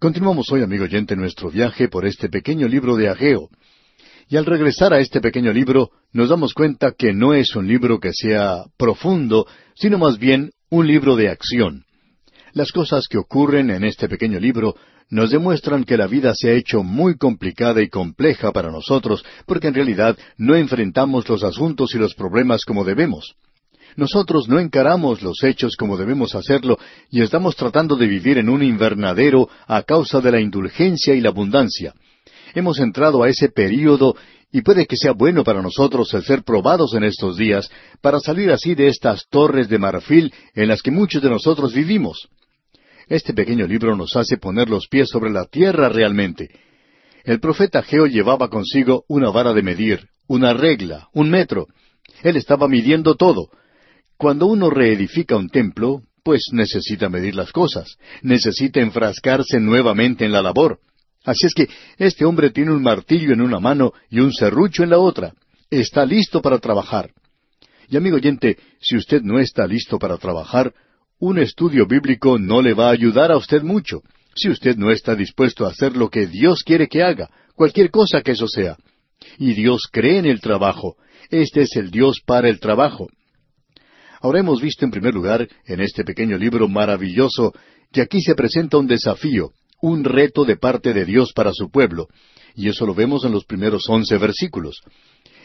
Continuamos hoy, amigo oyente, nuestro viaje por este pequeño libro de Ageo. Y al regresar a este pequeño libro, nos damos cuenta que no es un libro que sea profundo, sino más bien un libro de acción. Las cosas que ocurren en este pequeño libro nos demuestran que la vida se ha hecho muy complicada y compleja para nosotros, porque en realidad no enfrentamos los asuntos y los problemas como debemos. Nosotros no encaramos los hechos como debemos hacerlo y estamos tratando de vivir en un invernadero a causa de la indulgencia y la abundancia. Hemos entrado a ese período y puede que sea bueno para nosotros el ser probados en estos días para salir así de estas torres de marfil en las que muchos de nosotros vivimos. Este pequeño libro nos hace poner los pies sobre la tierra realmente. El profeta Geo llevaba consigo una vara de medir, una regla, un metro. Él estaba midiendo todo. Cuando uno reedifica un templo, pues necesita medir las cosas, necesita enfrascarse nuevamente en la labor. Así es que este hombre tiene un martillo en una mano y un serrucho en la otra. Está listo para trabajar. Y amigo oyente, si usted no está listo para trabajar, un estudio bíblico no le va a ayudar a usted mucho, si usted no está dispuesto a hacer lo que Dios quiere que haga, cualquier cosa que eso sea. Y Dios cree en el trabajo. Este es el Dios para el trabajo. Ahora hemos visto en primer lugar, en este pequeño libro maravilloso, que aquí se presenta un desafío, un reto de parte de Dios para su pueblo, y eso lo vemos en los primeros once versículos.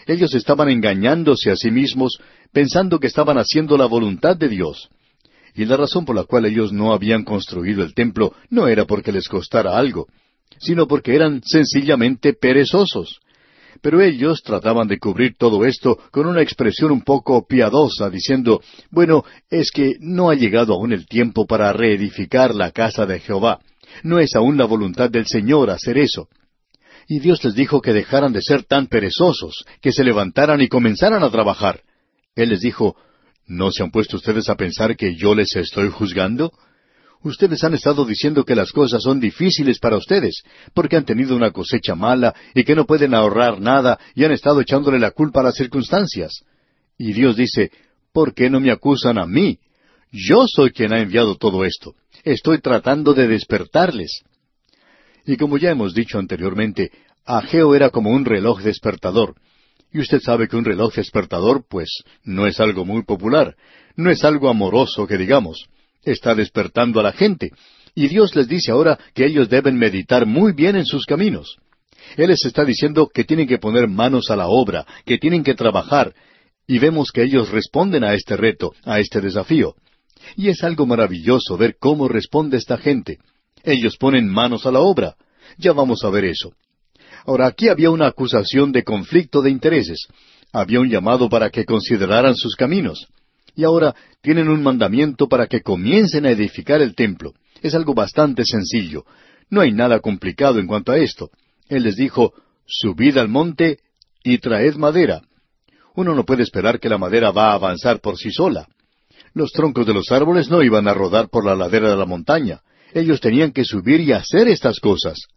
Ellos estaban engañándose a sí mismos, pensando que estaban haciendo la voluntad de Dios. Y la razón por la cual ellos no habían construido el templo no era porque les costara algo, sino porque eran sencillamente perezosos. Pero ellos trataban de cubrir todo esto con una expresión un poco piadosa, diciendo, bueno, es que no ha llegado aún el tiempo para reedificar la casa de Jehová. No es aún la voluntad del Señor hacer eso. Y Dios les dijo que dejaran de ser tan perezosos, que se levantaran y comenzaran a trabajar. Él les dijo, ¿No se han puesto ustedes a pensar que yo les estoy juzgando? Ustedes han estado diciendo que las cosas son difíciles para ustedes, porque han tenido una cosecha mala y que no pueden ahorrar nada y han estado echándole la culpa a las circunstancias. Y Dios dice, ¿por qué no me acusan a mí? Yo soy quien ha enviado todo esto. Estoy tratando de despertarles. Y como ya hemos dicho anteriormente, Ageo era como un reloj despertador. Y usted sabe que un reloj despertador, pues, no es algo muy popular, no es algo amoroso que digamos está despertando a la gente. Y Dios les dice ahora que ellos deben meditar muy bien en sus caminos. Él les está diciendo que tienen que poner manos a la obra, que tienen que trabajar, y vemos que ellos responden a este reto, a este desafío. Y es algo maravilloso ver cómo responde esta gente. Ellos ponen manos a la obra. Ya vamos a ver eso. Ahora, aquí había una acusación de conflicto de intereses. Había un llamado para que consideraran sus caminos. Y ahora tienen un mandamiento para que comiencen a edificar el templo. Es algo bastante sencillo. No hay nada complicado en cuanto a esto. Él les dijo, subid al monte y traed madera. Uno no puede esperar que la madera va a avanzar por sí sola. Los troncos de los árboles no iban a rodar por la ladera de la montaña. Ellos tenían que subir y hacer estas cosas.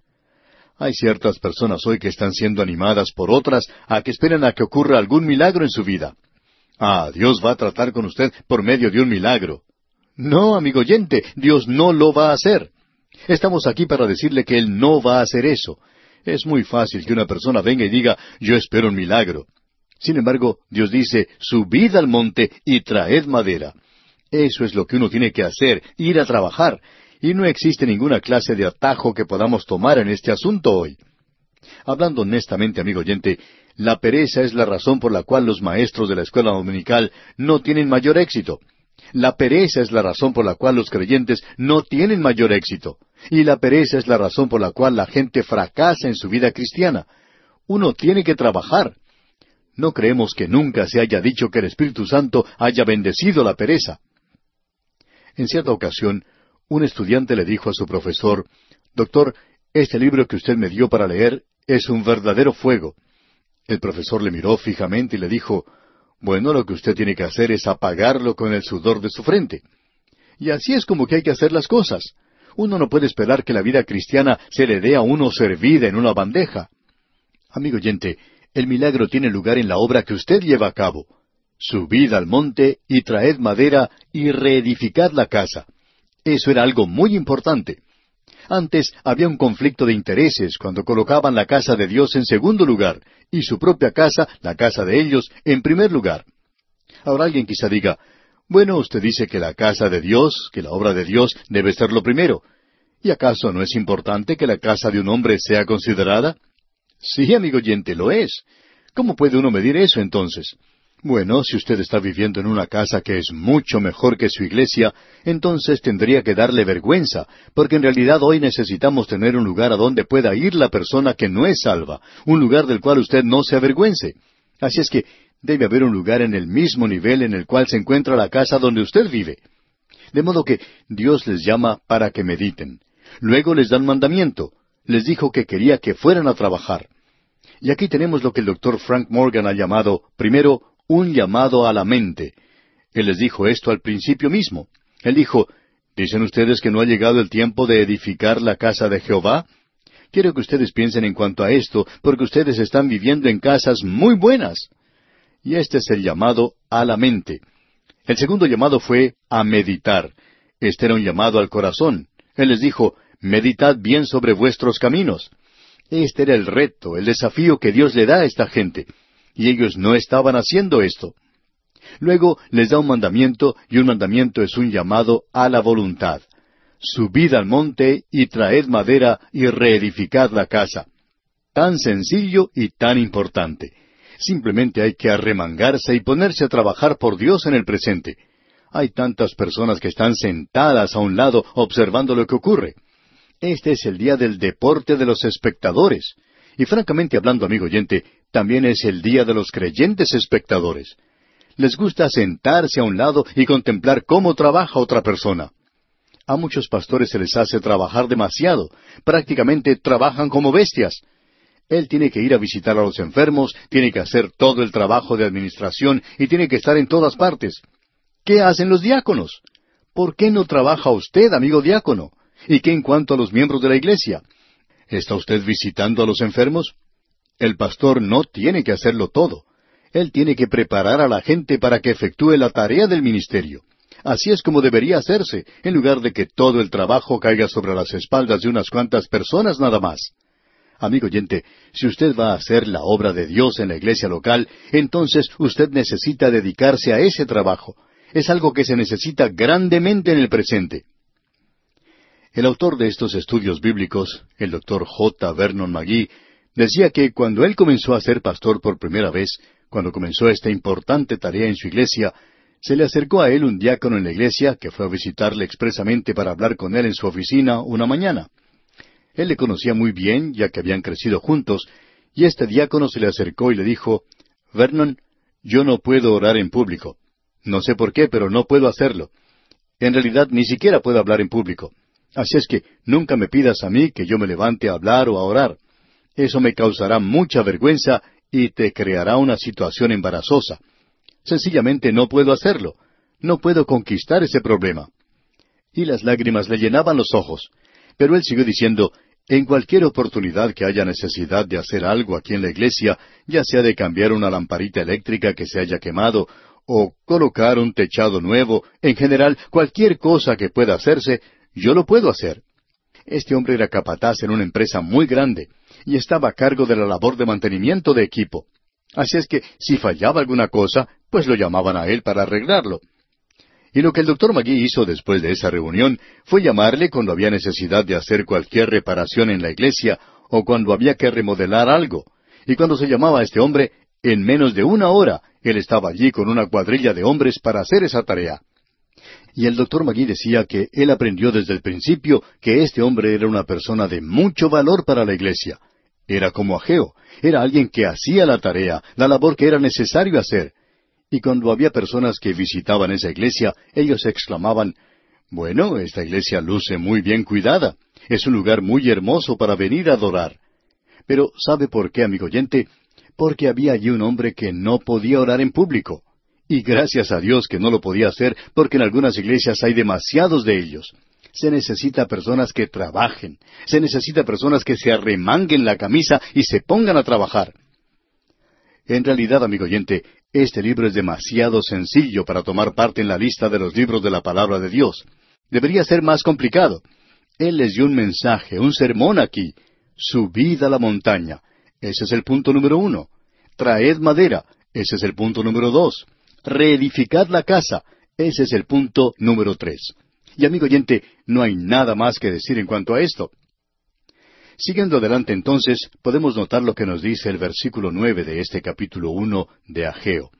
Hay ciertas personas hoy que están siendo animadas por otras a que esperen a que ocurra algún milagro en su vida. Ah, Dios va a tratar con usted por medio de un milagro. No, amigo oyente, Dios no lo va a hacer. Estamos aquí para decirle que Él no va a hacer eso. Es muy fácil que una persona venga y diga, yo espero un milagro. Sin embargo, Dios dice, subid al monte y traed madera. Eso es lo que uno tiene que hacer, ir a trabajar. Y no existe ninguna clase de atajo que podamos tomar en este asunto hoy. Hablando honestamente, amigo oyente, la pereza es la razón por la cual los maestros de la escuela dominical no tienen mayor éxito. La pereza es la razón por la cual los creyentes no tienen mayor éxito. Y la pereza es la razón por la cual la gente fracasa en su vida cristiana. Uno tiene que trabajar. No creemos que nunca se haya dicho que el Espíritu Santo haya bendecido la pereza. En cierta ocasión, un estudiante le dijo a su profesor, Doctor, este libro que usted me dio para leer es un verdadero fuego. El profesor le miró fijamente y le dijo, Bueno, lo que usted tiene que hacer es apagarlo con el sudor de su frente. Y así es como que hay que hacer las cosas. Uno no puede esperar que la vida cristiana se le dé a uno servida en una bandeja. Amigo oyente, el milagro tiene lugar en la obra que usted lleva a cabo. Subid al monte y traed madera y reedificad la casa. Eso era algo muy importante. Antes había un conflicto de intereses cuando colocaban la casa de Dios en segundo lugar y su propia casa, la casa de ellos, en primer lugar. Ahora alguien quizá diga, bueno, usted dice que la casa de Dios, que la obra de Dios debe ser lo primero. ¿Y acaso no es importante que la casa de un hombre sea considerada? Sí, amigo oyente, lo es. ¿Cómo puede uno medir eso entonces? Bueno, si usted está viviendo en una casa que es mucho mejor que su iglesia, entonces tendría que darle vergüenza, porque en realidad hoy necesitamos tener un lugar a donde pueda ir la persona que no es salva, un lugar del cual usted no se avergüence. Así es que debe haber un lugar en el mismo nivel en el cual se encuentra la casa donde usted vive. De modo que Dios les llama para que mediten. Luego les dan mandamiento. Les dijo que quería que fueran a trabajar. Y aquí tenemos lo que el doctor Frank Morgan ha llamado, primero, un llamado a la mente. Él les dijo esto al principio mismo. Él dijo, ¿Dicen ustedes que no ha llegado el tiempo de edificar la casa de Jehová? Quiero que ustedes piensen en cuanto a esto, porque ustedes están viviendo en casas muy buenas. Y este es el llamado a la mente. El segundo llamado fue a meditar. Este era un llamado al corazón. Él les dijo, meditad bien sobre vuestros caminos. Este era el reto, el desafío que Dios le da a esta gente y ellos no estaban haciendo esto. Luego les da un mandamiento, y un mandamiento es un llamado a la voluntad. Subid al monte y traed madera y reedificad la casa. Tan sencillo y tan importante. Simplemente hay que arremangarse y ponerse a trabajar por Dios en el presente. Hay tantas personas que están sentadas a un lado observando lo que ocurre. Este es el día del deporte de los espectadores. Y francamente hablando, amigo oyente, también es el día de los creyentes espectadores. Les gusta sentarse a un lado y contemplar cómo trabaja otra persona. A muchos pastores se les hace trabajar demasiado, prácticamente trabajan como bestias. Él tiene que ir a visitar a los enfermos, tiene que hacer todo el trabajo de administración y tiene que estar en todas partes. ¿Qué hacen los diáconos? ¿Por qué no trabaja usted, amigo diácono? ¿Y qué en cuanto a los miembros de la iglesia? ¿Está usted visitando a los enfermos? El pastor no tiene que hacerlo todo. Él tiene que preparar a la gente para que efectúe la tarea del ministerio. Así es como debería hacerse, en lugar de que todo el trabajo caiga sobre las espaldas de unas cuantas personas nada más. Amigo oyente, si usted va a hacer la obra de Dios en la iglesia local, entonces usted necesita dedicarse a ese trabajo. Es algo que se necesita grandemente en el presente. El autor de estos estudios bíblicos, el doctor J. Vernon McGee, Decía que cuando él comenzó a ser pastor por primera vez, cuando comenzó esta importante tarea en su iglesia, se le acercó a él un diácono en la iglesia que fue a visitarle expresamente para hablar con él en su oficina una mañana. Él le conocía muy bien, ya que habían crecido juntos, y este diácono se le acercó y le dijo, Vernon, yo no puedo orar en público. No sé por qué, pero no puedo hacerlo. En realidad ni siquiera puedo hablar en público. Así es que nunca me pidas a mí que yo me levante a hablar o a orar. Eso me causará mucha vergüenza y te creará una situación embarazosa. Sencillamente no puedo hacerlo. No puedo conquistar ese problema. Y las lágrimas le llenaban los ojos. Pero él siguió diciendo, en cualquier oportunidad que haya necesidad de hacer algo aquí en la iglesia, ya sea de cambiar una lamparita eléctrica que se haya quemado, o colocar un techado nuevo, en general, cualquier cosa que pueda hacerse, yo lo puedo hacer. Este hombre era capataz en una empresa muy grande, y estaba a cargo de la labor de mantenimiento de equipo. Así es que si fallaba alguna cosa, pues lo llamaban a él para arreglarlo. Y lo que el doctor Magui hizo después de esa reunión fue llamarle cuando había necesidad de hacer cualquier reparación en la iglesia o cuando había que remodelar algo. Y cuando se llamaba a este hombre, en menos de una hora, él estaba allí con una cuadrilla de hombres para hacer esa tarea. Y el doctor Magui decía que él aprendió desde el principio que este hombre era una persona de mucho valor para la iglesia, era como Ageo, era alguien que hacía la tarea, la labor que era necesario hacer. Y cuando había personas que visitaban esa iglesia, ellos exclamaban, Bueno, esta iglesia luce muy bien cuidada, es un lugar muy hermoso para venir a adorar. Pero ¿sabe por qué, amigo oyente? Porque había allí un hombre que no podía orar en público. Y gracias a Dios que no lo podía hacer, porque en algunas iglesias hay demasiados de ellos. Se necesita personas que trabajen. Se necesita personas que se arremanguen la camisa y se pongan a trabajar. En realidad, amigo oyente, este libro es demasiado sencillo para tomar parte en la lista de los libros de la palabra de Dios. Debería ser más complicado. Él les dio un mensaje, un sermón aquí. Subid a la montaña. Ese es el punto número uno. Traed madera. Ese es el punto número dos. Reedificad la casa. Ese es el punto número tres. Y amigo oyente, no hay nada más que decir en cuanto a esto. Siguiendo adelante entonces, podemos notar lo que nos dice el versículo nueve de este capítulo uno de Ageo.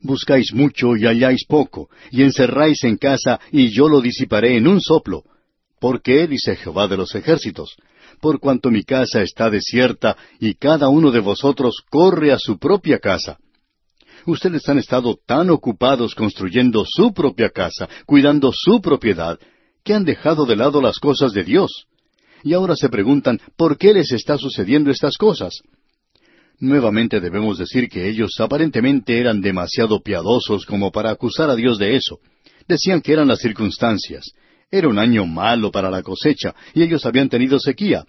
Buscáis mucho y halláis poco, y encerráis en casa, y yo lo disiparé en un soplo. ¿Por qué? dice Jehová de los ejércitos. Por cuanto mi casa está desierta, y cada uno de vosotros corre a su propia casa. Ustedes han estado tan ocupados construyendo su propia casa, cuidando su propiedad, que han dejado de lado las cosas de Dios y ahora se preguntan por qué les está sucediendo estas cosas. Nuevamente debemos decir que ellos aparentemente eran demasiado piadosos como para acusar a Dios de eso. Decían que eran las circunstancias. Era un año malo para la cosecha y ellos habían tenido sequía.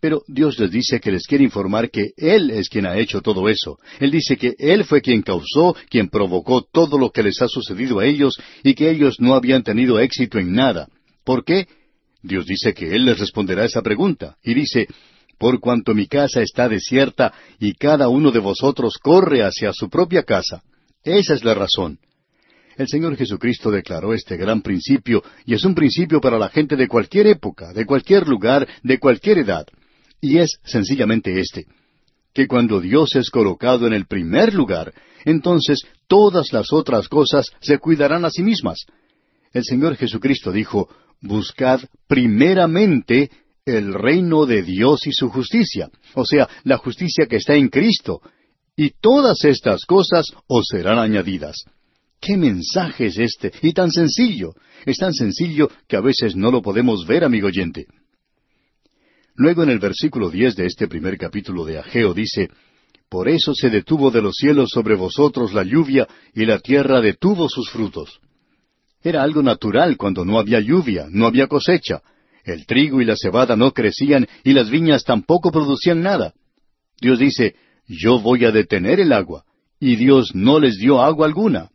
Pero Dios les dice que les quiere informar que Él es quien ha hecho todo eso. Él dice que Él fue quien causó, quien provocó todo lo que les ha sucedido a ellos y que ellos no habían tenido éxito en nada. ¿Por qué? Dios dice que Él les responderá esa pregunta, y dice, Por cuanto mi casa está desierta y cada uno de vosotros corre hacia su propia casa. Esa es la razón. El Señor Jesucristo declaró este gran principio, y es un principio para la gente de cualquier época, de cualquier lugar, de cualquier edad. Y es sencillamente este, que cuando Dios es colocado en el primer lugar, entonces todas las otras cosas se cuidarán a sí mismas. El Señor Jesucristo dijo, buscad primeramente el reino de Dios y su justicia, o sea, la justicia que está en Cristo, y todas estas cosas os serán añadidas. ¿Qué mensaje es este? Y tan sencillo. Es tan sencillo que a veces no lo podemos ver, amigo oyente. Luego en el versículo diez de este primer capítulo de Ageo dice, Por eso se detuvo de los cielos sobre vosotros la lluvia, y la tierra detuvo sus frutos. Era algo natural cuando no había lluvia, no había cosecha. El trigo y la cebada no crecían y las viñas tampoco producían nada. Dios dice, yo voy a detener el agua. Y Dios no les dio agua alguna.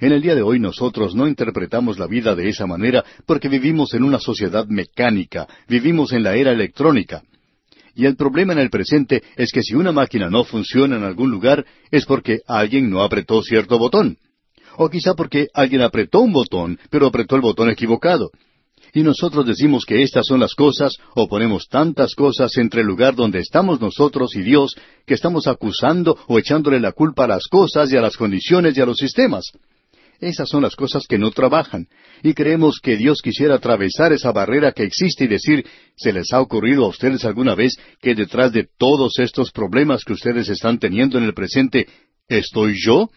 En el día de hoy nosotros no interpretamos la vida de esa manera porque vivimos en una sociedad mecánica, vivimos en la era electrónica. Y el problema en el presente es que si una máquina no funciona en algún lugar es porque alguien no apretó cierto botón o quizá porque alguien apretó un botón, pero apretó el botón equivocado. Y nosotros decimos que estas son las cosas, o ponemos tantas cosas entre el lugar donde estamos nosotros y Dios, que estamos acusando o echándole la culpa a las cosas y a las condiciones y a los sistemas. Esas son las cosas que no trabajan, y creemos que Dios quisiera atravesar esa barrera que existe y decir, ¿se les ha ocurrido a ustedes alguna vez que detrás de todos estos problemas que ustedes están teniendo en el presente, estoy yo?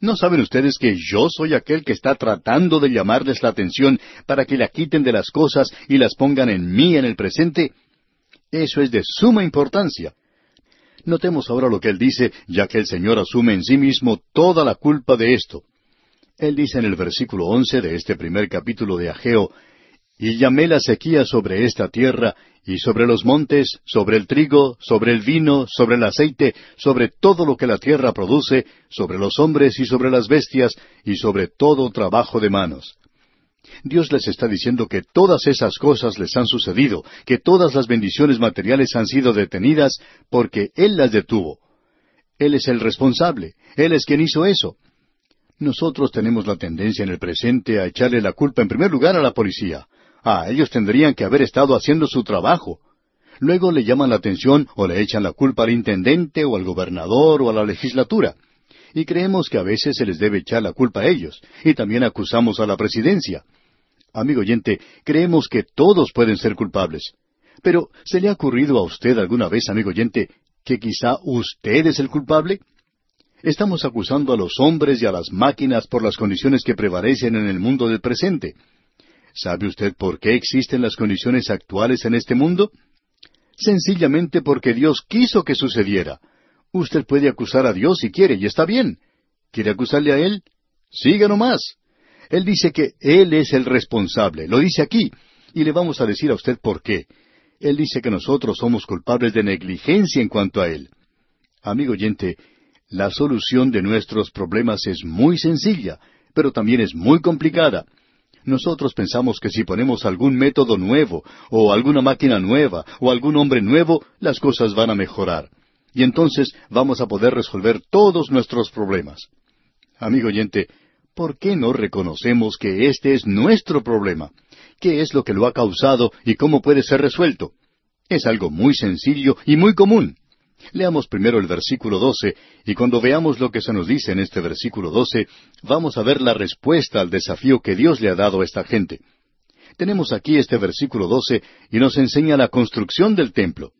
¿No saben ustedes que yo soy aquel que está tratando de llamarles la atención para que la quiten de las cosas y las pongan en mí en el presente? Eso es de suma importancia. Notemos ahora lo que él dice, ya que el Señor asume en sí mismo toda la culpa de esto. Él dice en el versículo once de este primer capítulo de Ageo, Y llamé la sequía sobre esta tierra, y sobre los montes, sobre el trigo, sobre el vino, sobre el aceite, sobre todo lo que la tierra produce, sobre los hombres y sobre las bestias, y sobre todo trabajo de manos. Dios les está diciendo que todas esas cosas les han sucedido, que todas las bendiciones materiales han sido detenidas porque Él las detuvo. Él es el responsable, Él es quien hizo eso. Nosotros tenemos la tendencia en el presente a echarle la culpa en primer lugar a la policía. Ah, ellos tendrían que haber estado haciendo su trabajo. Luego le llaman la atención o le echan la culpa al intendente o al gobernador o a la legislatura. Y creemos que a veces se les debe echar la culpa a ellos. Y también acusamos a la presidencia. Amigo oyente, creemos que todos pueden ser culpables. Pero, ¿se le ha ocurrido a usted alguna vez, amigo oyente, que quizá usted es el culpable? Estamos acusando a los hombres y a las máquinas por las condiciones que prevalecen en el mundo del presente. ¿Sabe usted por qué existen las condiciones actuales en este mundo? Sencillamente porque Dios quiso que sucediera. Usted puede acusar a Dios si quiere, y está bien. ¿Quiere acusarle a Él? Siga nomás. Él dice que Él es el responsable, lo dice aquí, y le vamos a decir a usted por qué. Él dice que nosotros somos culpables de negligencia en cuanto a Él. Amigo oyente, la solución de nuestros problemas es muy sencilla, pero también es muy complicada. Nosotros pensamos que si ponemos algún método nuevo, o alguna máquina nueva, o algún hombre nuevo, las cosas van a mejorar. Y entonces vamos a poder resolver todos nuestros problemas. Amigo oyente, ¿por qué no reconocemos que este es nuestro problema? ¿Qué es lo que lo ha causado y cómo puede ser resuelto? Es algo muy sencillo y muy común. Leamos primero el versículo 12, y cuando veamos lo que se nos dice en este versículo 12, vamos a ver la respuesta al desafío que Dios le ha dado a esta gente. Tenemos aquí este versículo 12 y nos enseña la construcción del templo.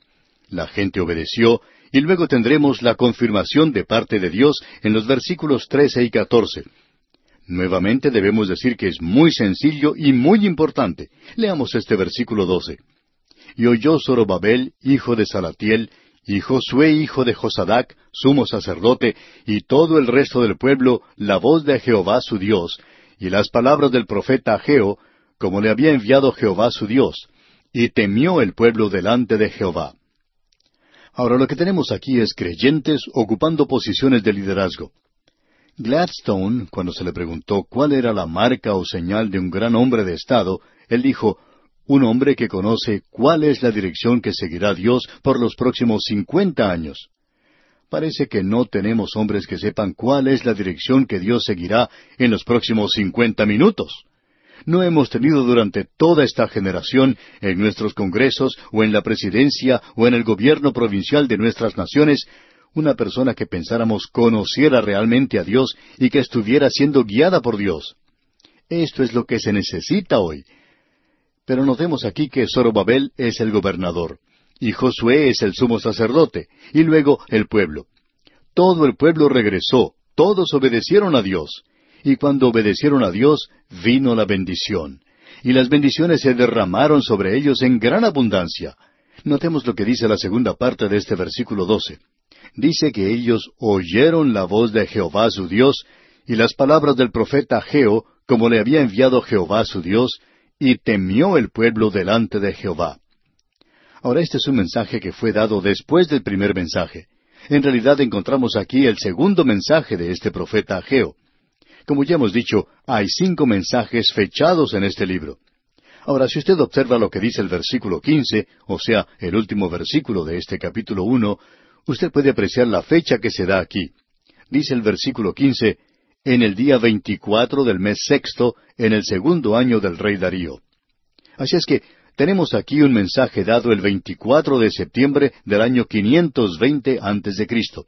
La gente obedeció y luego tendremos la confirmación de parte de Dios en los versículos 13 y 14. Nuevamente debemos decir que es muy sencillo y muy importante. Leamos este versículo 12. Y oyó Zorobabel, hijo de Salatiel, y Josué hijo de Josadac, sumo sacerdote, y todo el resto del pueblo, la voz de Jehová su Dios, y las palabras del profeta Ageo, como le había enviado Jehová su Dios, y temió el pueblo delante de Jehová. Ahora lo que tenemos aquí es creyentes ocupando posiciones de liderazgo. Gladstone, cuando se le preguntó cuál era la marca o señal de un gran hombre de Estado, él dijo, un hombre que conoce cuál es la dirección que seguirá Dios por los próximos cincuenta años. Parece que no tenemos hombres que sepan cuál es la dirección que Dios seguirá en los próximos cincuenta minutos. No hemos tenido durante toda esta generación en nuestros congresos o en la presidencia o en el gobierno provincial de nuestras naciones una persona que pensáramos conociera realmente a Dios y que estuviera siendo guiada por Dios. Esto es lo que se necesita hoy, pero notemos aquí que Zorobabel es el gobernador, y Josué es el sumo sacerdote, y luego el pueblo. Todo el pueblo regresó, todos obedecieron a Dios, y cuando obedecieron a Dios, vino la bendición. Y las bendiciones se derramaron sobre ellos en gran abundancia. Notemos lo que dice la segunda parte de este versículo doce. Dice que ellos oyeron la voz de Jehová su Dios, y las palabras del profeta Geo, como le había enviado Jehová su Dios, y temió el pueblo delante de Jehová. Ahora este es un mensaje que fue dado después del primer mensaje. En realidad encontramos aquí el segundo mensaje de este profeta Ageo. Como ya hemos dicho, hay cinco mensajes fechados en este libro. Ahora, si usted observa lo que dice el versículo quince, o sea, el último versículo de este capítulo uno, usted puede apreciar la fecha que se da aquí. Dice el versículo quince, en el día veinticuatro del mes sexto, en el segundo año del rey Darío. Así es que tenemos aquí un mensaje dado el veinticuatro de septiembre del año 520 antes de Cristo.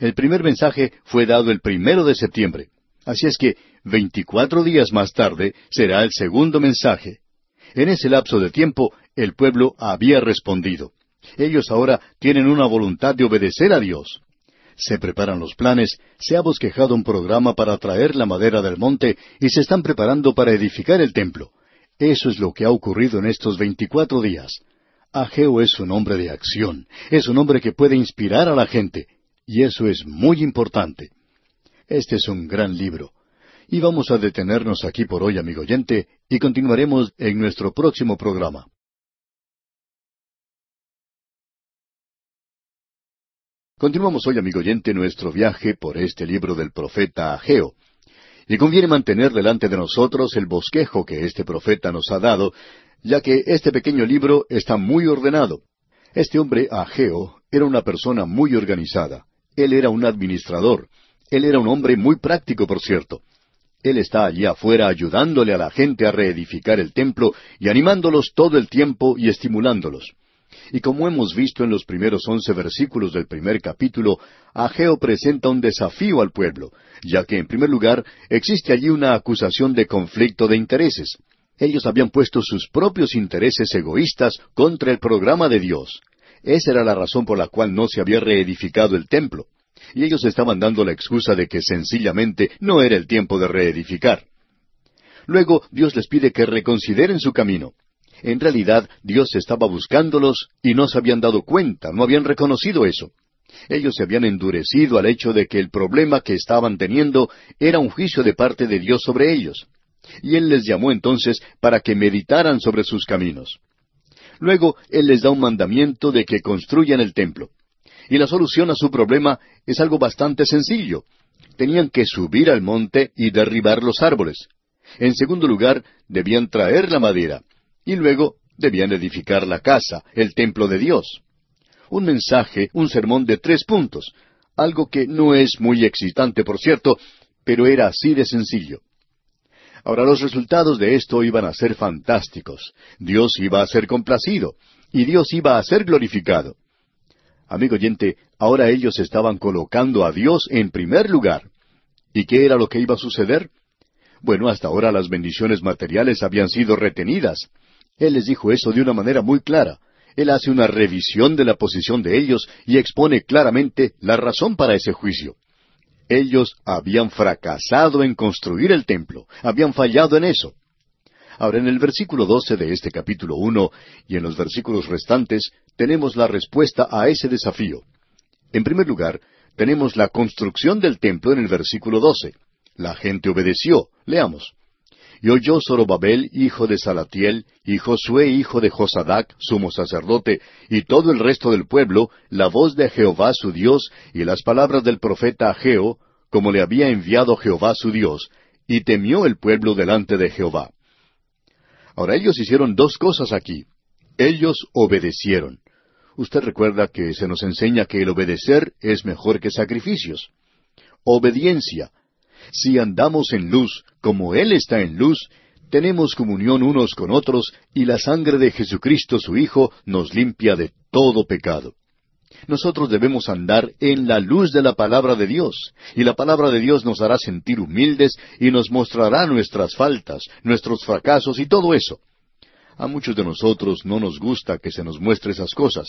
El primer mensaje fue dado el primero de septiembre. Así es que veinticuatro días más tarde será el segundo mensaje. En ese lapso de tiempo el pueblo había respondido. Ellos ahora tienen una voluntad de obedecer a Dios se preparan los planes, se ha bosquejado un programa para traer la madera del monte y se están preparando para edificar el templo. Eso es lo que ha ocurrido en estos veinticuatro días. Ageo es un hombre de acción, es un hombre que puede inspirar a la gente, y eso es muy importante. Este es un gran libro. Y vamos a detenernos aquí por hoy, amigo oyente, y continuaremos en nuestro próximo programa. Continuamos hoy, amigo oyente, nuestro viaje por este libro del profeta Ageo. Y conviene mantener delante de nosotros el bosquejo que este profeta nos ha dado, ya que este pequeño libro está muy ordenado. Este hombre, Ageo, era una persona muy organizada. Él era un administrador. Él era un hombre muy práctico, por cierto. Él está allí afuera ayudándole a la gente a reedificar el templo y animándolos todo el tiempo y estimulándolos. Y como hemos visto en los primeros once versículos del primer capítulo, Ageo presenta un desafío al pueblo, ya que en primer lugar existe allí una acusación de conflicto de intereses. Ellos habían puesto sus propios intereses egoístas contra el programa de Dios. Esa era la razón por la cual no se había reedificado el templo. Y ellos estaban dando la excusa de que sencillamente no era el tiempo de reedificar. Luego Dios les pide que reconsideren su camino. En realidad, Dios estaba buscándolos y no se habían dado cuenta, no habían reconocido eso. Ellos se habían endurecido al hecho de que el problema que estaban teniendo era un juicio de parte de Dios sobre ellos. Y Él les llamó entonces para que meditaran sobre sus caminos. Luego Él les da un mandamiento de que construyan el templo. Y la solución a su problema es algo bastante sencillo. Tenían que subir al monte y derribar los árboles. En segundo lugar, debían traer la madera. Y luego debían edificar la casa, el templo de Dios. Un mensaje, un sermón de tres puntos, algo que no es muy excitante, por cierto, pero era así de sencillo. Ahora los resultados de esto iban a ser fantásticos. Dios iba a ser complacido y Dios iba a ser glorificado. Amigo oyente, ahora ellos estaban colocando a Dios en primer lugar. ¿Y qué era lo que iba a suceder? Bueno, hasta ahora las bendiciones materiales habían sido retenidas. Él les dijo eso de una manera muy clara. Él hace una revisión de la posición de ellos y expone claramente la razón para ese juicio. Ellos habían fracasado en construir el templo, habían fallado en eso. Ahora, en el versículo doce de este capítulo uno y en los versículos restantes tenemos la respuesta a ese desafío. En primer lugar, tenemos la construcción del templo en el versículo doce. La gente obedeció. Leamos. Y oyó Zorobabel, hijo de Salatiel, y Josué, hijo de Josadac, sumo sacerdote, y todo el resto del pueblo, la voz de Jehová su Dios, y las palabras del profeta Ageo, como le había enviado Jehová su Dios, y temió el pueblo delante de Jehová. Ahora ellos hicieron dos cosas aquí. Ellos obedecieron. Usted recuerda que se nos enseña que el obedecer es mejor que sacrificios. Obediencia, si andamos en luz, como Él está en luz, tenemos comunión unos con otros, y la sangre de Jesucristo su Hijo nos limpia de todo pecado. Nosotros debemos andar en la luz de la palabra de Dios, y la palabra de Dios nos hará sentir humildes y nos mostrará nuestras faltas, nuestros fracasos y todo eso. A muchos de nosotros no nos gusta que se nos muestre esas cosas,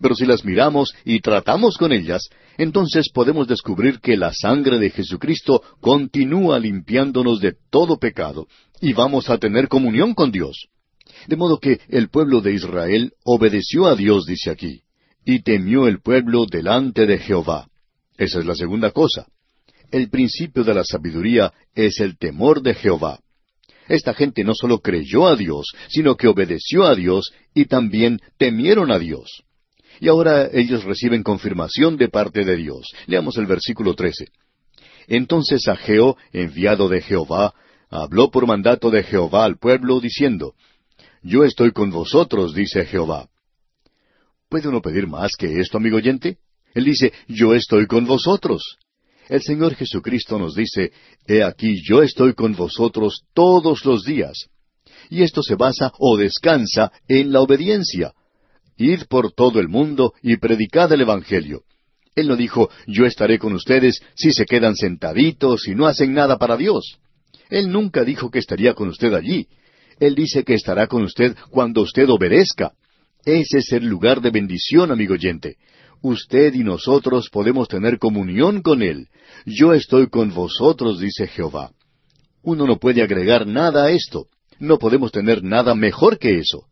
pero si las miramos y tratamos con ellas, entonces podemos descubrir que la sangre de Jesucristo continúa limpiándonos de todo pecado y vamos a tener comunión con Dios. De modo que el pueblo de Israel obedeció a Dios, dice aquí, y temió el pueblo delante de Jehová. Esa es la segunda cosa. El principio de la sabiduría es el temor de Jehová. Esta gente no solo creyó a Dios, sino que obedeció a Dios y también temieron a Dios. Y ahora ellos reciben confirmación de parte de Dios. Leamos el versículo 13. Entonces Ageo, enviado de Jehová, habló por mandato de Jehová al pueblo, diciendo, Yo estoy con vosotros, dice Jehová. ¿Puede uno pedir más que esto, amigo oyente? Él dice, Yo estoy con vosotros. El Señor Jesucristo nos dice, He aquí yo estoy con vosotros todos los días. Y esto se basa o descansa en la obediencia. Id por todo el mundo y predicad el Evangelio. Él no dijo, yo estaré con ustedes si se quedan sentaditos y no hacen nada para Dios. Él nunca dijo que estaría con usted allí. Él dice que estará con usted cuando usted obedezca. Ese es el lugar de bendición, amigo oyente. Usted y nosotros podemos tener comunión con Él. Yo estoy con vosotros, dice Jehová. Uno no puede agregar nada a esto. No podemos tener nada mejor que eso.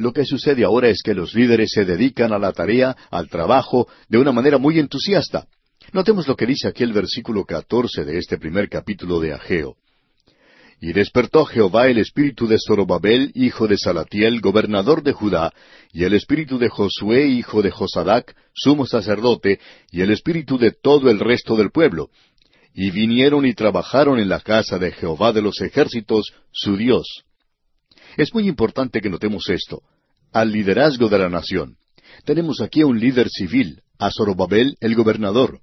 Lo que sucede ahora es que los líderes se dedican a la tarea, al trabajo, de una manera muy entusiasta. Notemos lo que dice aquí el versículo catorce de este primer capítulo de Ageo. Y despertó Jehová el espíritu de Zorobabel, hijo de Salatiel, gobernador de Judá, y el espíritu de Josué, hijo de Josadac, sumo sacerdote, y el espíritu de todo el resto del pueblo. Y vinieron y trabajaron en la casa de Jehová de los ejércitos, su Dios. Es muy importante que notemos esto. Al liderazgo de la nación. Tenemos aquí a un líder civil, a Zorobabel, el gobernador.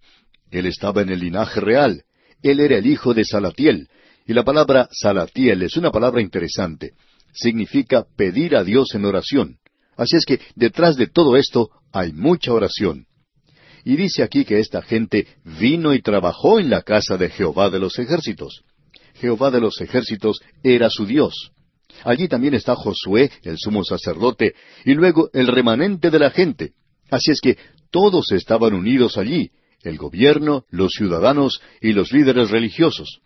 Él estaba en el linaje real. Él era el hijo de Salatiel. Y la palabra Salatiel es una palabra interesante. Significa pedir a Dios en oración. Así es que detrás de todo esto hay mucha oración. Y dice aquí que esta gente vino y trabajó en la casa de Jehová de los ejércitos. Jehová de los ejércitos era su Dios. Allí también está Josué, el sumo sacerdote, y luego el remanente de la gente. Así es que todos estaban unidos allí, el gobierno, los ciudadanos y los líderes religiosos.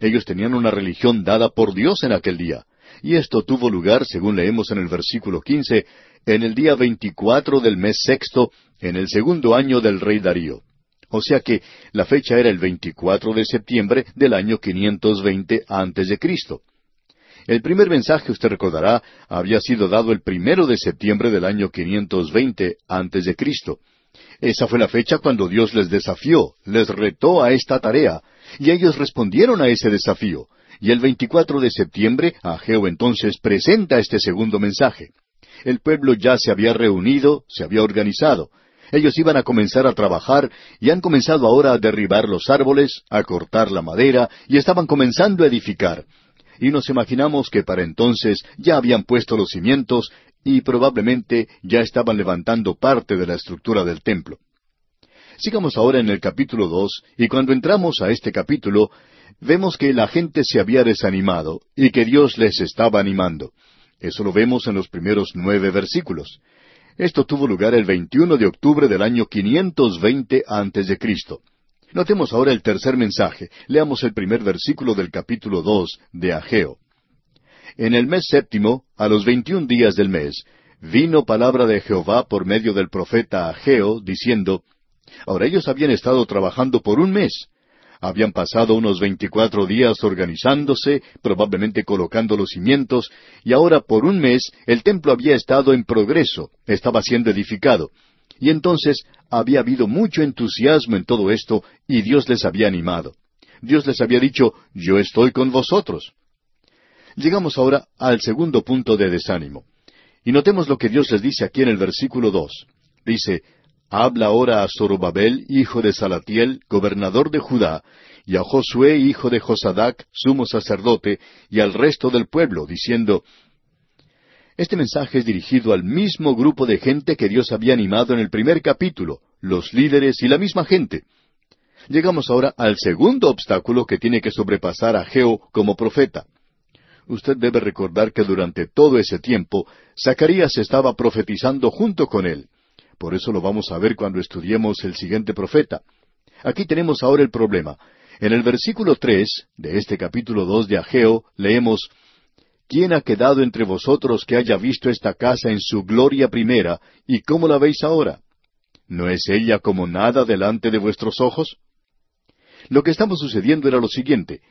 Ellos tenían una religión dada por Dios en aquel día. Y esto tuvo lugar, según leemos en el versículo quince, en el día veinticuatro del mes sexto, en el segundo año del rey Darío. O sea que la fecha era el veinticuatro de septiembre del año quinientos veinte antes de Cristo. El primer mensaje, usted recordará, había sido dado el primero de septiembre del año 520 antes de Cristo. Esa fue la fecha cuando Dios les desafió, les retó a esta tarea, y ellos respondieron a ese desafío. Y el 24 de septiembre, Ageo entonces presenta este segundo mensaje. El pueblo ya se había reunido, se había organizado. Ellos iban a comenzar a trabajar y han comenzado ahora a derribar los árboles, a cortar la madera y estaban comenzando a edificar. Y nos imaginamos que para entonces ya habían puesto los cimientos y probablemente ya estaban levantando parte de la estructura del templo. Sigamos ahora en el capítulo dos, y cuando entramos a este capítulo, vemos que la gente se había desanimado y que Dios les estaba animando. Eso lo vemos en los primeros nueve versículos. Esto tuvo lugar el 21 de octubre del año 520 antes de Cristo. Notemos ahora el tercer mensaje. Leamos el primer versículo del capítulo dos de Ageo. En el mes séptimo, a los veintiún días del mes, vino palabra de Jehová por medio del profeta Ageo, diciendo, Ahora ellos habían estado trabajando por un mes. Habían pasado unos veinticuatro días organizándose, probablemente colocando los cimientos, y ahora por un mes el templo había estado en progreso, estaba siendo edificado. Y entonces había habido mucho entusiasmo en todo esto, y Dios les había animado. Dios les había dicho, Yo estoy con vosotros. Llegamos ahora al segundo punto de desánimo. Y notemos lo que Dios les dice aquí en el versículo dos. Dice, Habla ahora a Zorobabel, hijo de Salatiel, gobernador de Judá, y a Josué, hijo de Josadac, sumo sacerdote, y al resto del pueblo, diciendo, Este mensaje es dirigido al mismo grupo de gente que Dios había animado en el primer capítulo, los líderes y la misma gente. Llegamos ahora al segundo obstáculo que tiene que sobrepasar a Geo como profeta. Usted debe recordar que durante todo ese tiempo Zacarías estaba profetizando junto con él. Por eso lo vamos a ver cuando estudiemos el siguiente profeta. Aquí tenemos ahora el problema. En el versículo tres de este capítulo dos de Ageo leemos ¿Quién ha quedado entre vosotros que haya visto esta casa en su gloria primera, y cómo la veis ahora? ¿No es ella como nada delante de vuestros ojos? Lo que estaba sucediendo era lo siguiente.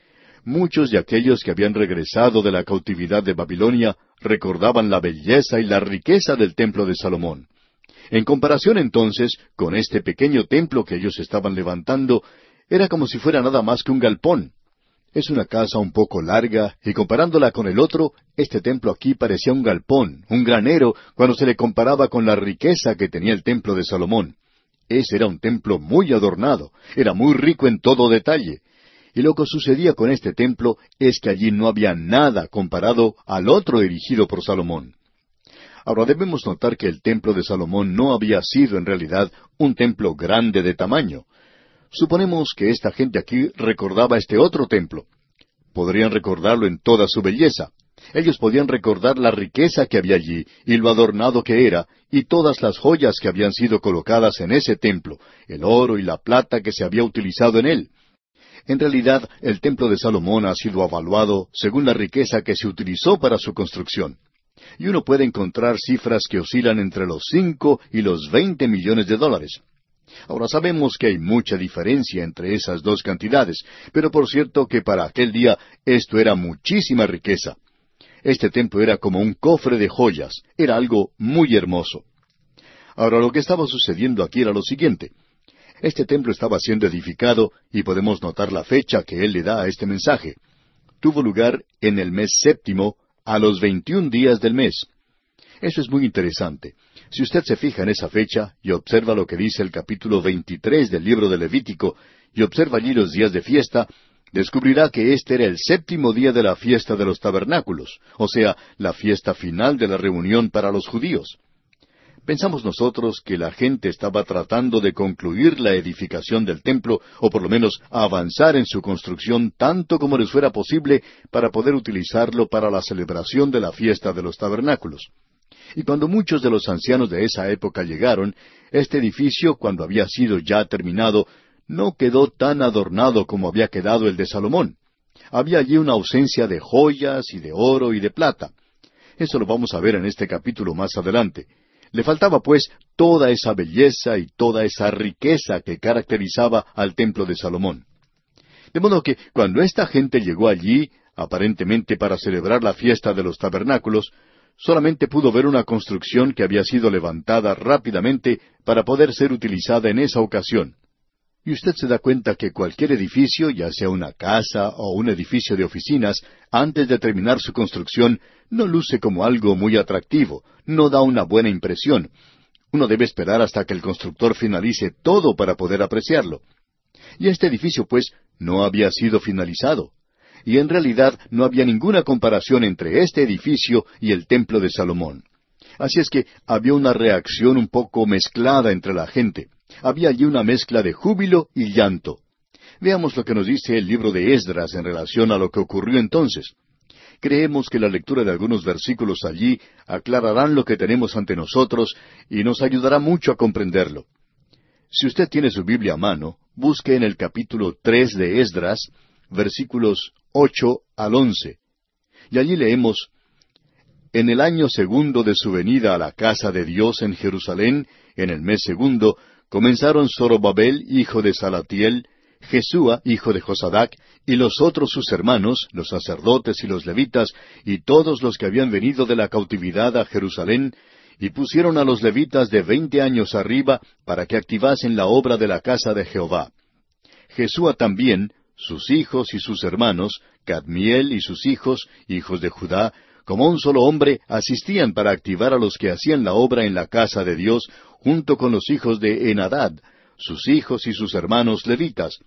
Muchos de aquellos que habían regresado de la cautividad de Babilonia recordaban la belleza y la riqueza del templo de Salomón. En comparación entonces con este pequeño templo que ellos estaban levantando, era como si fuera nada más que un galpón. Es una casa un poco larga, y comparándola con el otro, este templo aquí parecía un galpón, un granero, cuando se le comparaba con la riqueza que tenía el templo de Salomón. Ese era un templo muy adornado, era muy rico en todo detalle, y lo que sucedía con este templo es que allí no había nada comparado al otro erigido por Salomón. Ahora debemos notar que el templo de Salomón no había sido en realidad un templo grande de tamaño. Suponemos que esta gente aquí recordaba este otro templo. Podrían recordarlo en toda su belleza. Ellos podían recordar la riqueza que había allí y lo adornado que era, y todas las joyas que habían sido colocadas en ese templo, el oro y la plata que se había utilizado en él. En realidad, el templo de Salomón ha sido evaluado según la riqueza que se utilizó para su construcción. Y uno puede encontrar cifras que oscilan entre los cinco y los veinte millones de dólares. Ahora sabemos que hay mucha diferencia entre esas dos cantidades, pero por cierto que para aquel día esto era muchísima riqueza. Este templo era como un cofre de joyas, era algo muy hermoso. Ahora lo que estaba sucediendo aquí era lo siguiente. Este templo estaba siendo edificado y podemos notar la fecha que él le da a este mensaje. Tuvo lugar en el mes séptimo, a los veintiún días del mes. Eso es muy interesante. Si usted se fija en esa fecha y observa lo que dice el capítulo veintitrés del libro de Levítico y observa allí los días de fiesta, descubrirá que este era el séptimo día de la fiesta de los tabernáculos, o sea, la fiesta final de la reunión para los judíos. Pensamos nosotros que la gente estaba tratando de concluir la edificación del templo, o por lo menos avanzar en su construcción tanto como les fuera posible para poder utilizarlo para la celebración de la fiesta de los tabernáculos. Y cuando muchos de los ancianos de esa época llegaron, este edificio, cuando había sido ya terminado, no quedó tan adornado como había quedado el de Salomón. Había allí una ausencia de joyas y de oro y de plata. Eso lo vamos a ver en este capítulo más adelante. Le faltaba pues toda esa belleza y toda esa riqueza que caracterizaba al templo de Salomón. De modo que cuando esta gente llegó allí, aparentemente para celebrar la fiesta de los tabernáculos, solamente pudo ver una construcción que había sido levantada rápidamente para poder ser utilizada en esa ocasión. Y usted se da cuenta que cualquier edificio, ya sea una casa o un edificio de oficinas, antes de terminar su construcción, no luce como algo muy atractivo, no da una buena impresión. Uno debe esperar hasta que el constructor finalice todo para poder apreciarlo. Y este edificio, pues, no había sido finalizado. Y en realidad no había ninguna comparación entre este edificio y el templo de Salomón. Así es que había una reacción un poco mezclada entre la gente había allí una mezcla de júbilo y llanto. Veamos lo que nos dice el libro de Esdras en relación a lo que ocurrió entonces. Creemos que la lectura de algunos versículos allí aclararán lo que tenemos ante nosotros y nos ayudará mucho a comprenderlo. Si usted tiene su Biblia a mano, busque en el capítulo tres de Esdras, versículos ocho al once. Y allí leemos En el año segundo de su venida a la casa de Dios en Jerusalén, en el mes segundo, comenzaron Zorobabel, hijo de Salatiel, Jesúa, hijo de Josadac, y los otros sus hermanos, los sacerdotes y los levitas, y todos los que habían venido de la cautividad a Jerusalén, y pusieron a los levitas de veinte años arriba para que activasen la obra de la casa de Jehová. Jesúa también, sus hijos y sus hermanos, Cadmiel y sus hijos, hijos de Judá, como un solo hombre, asistían para activar a los que hacían la obra en la casa de Dios, junto con los hijos de Enadad, sus hijos y sus hermanos levitas.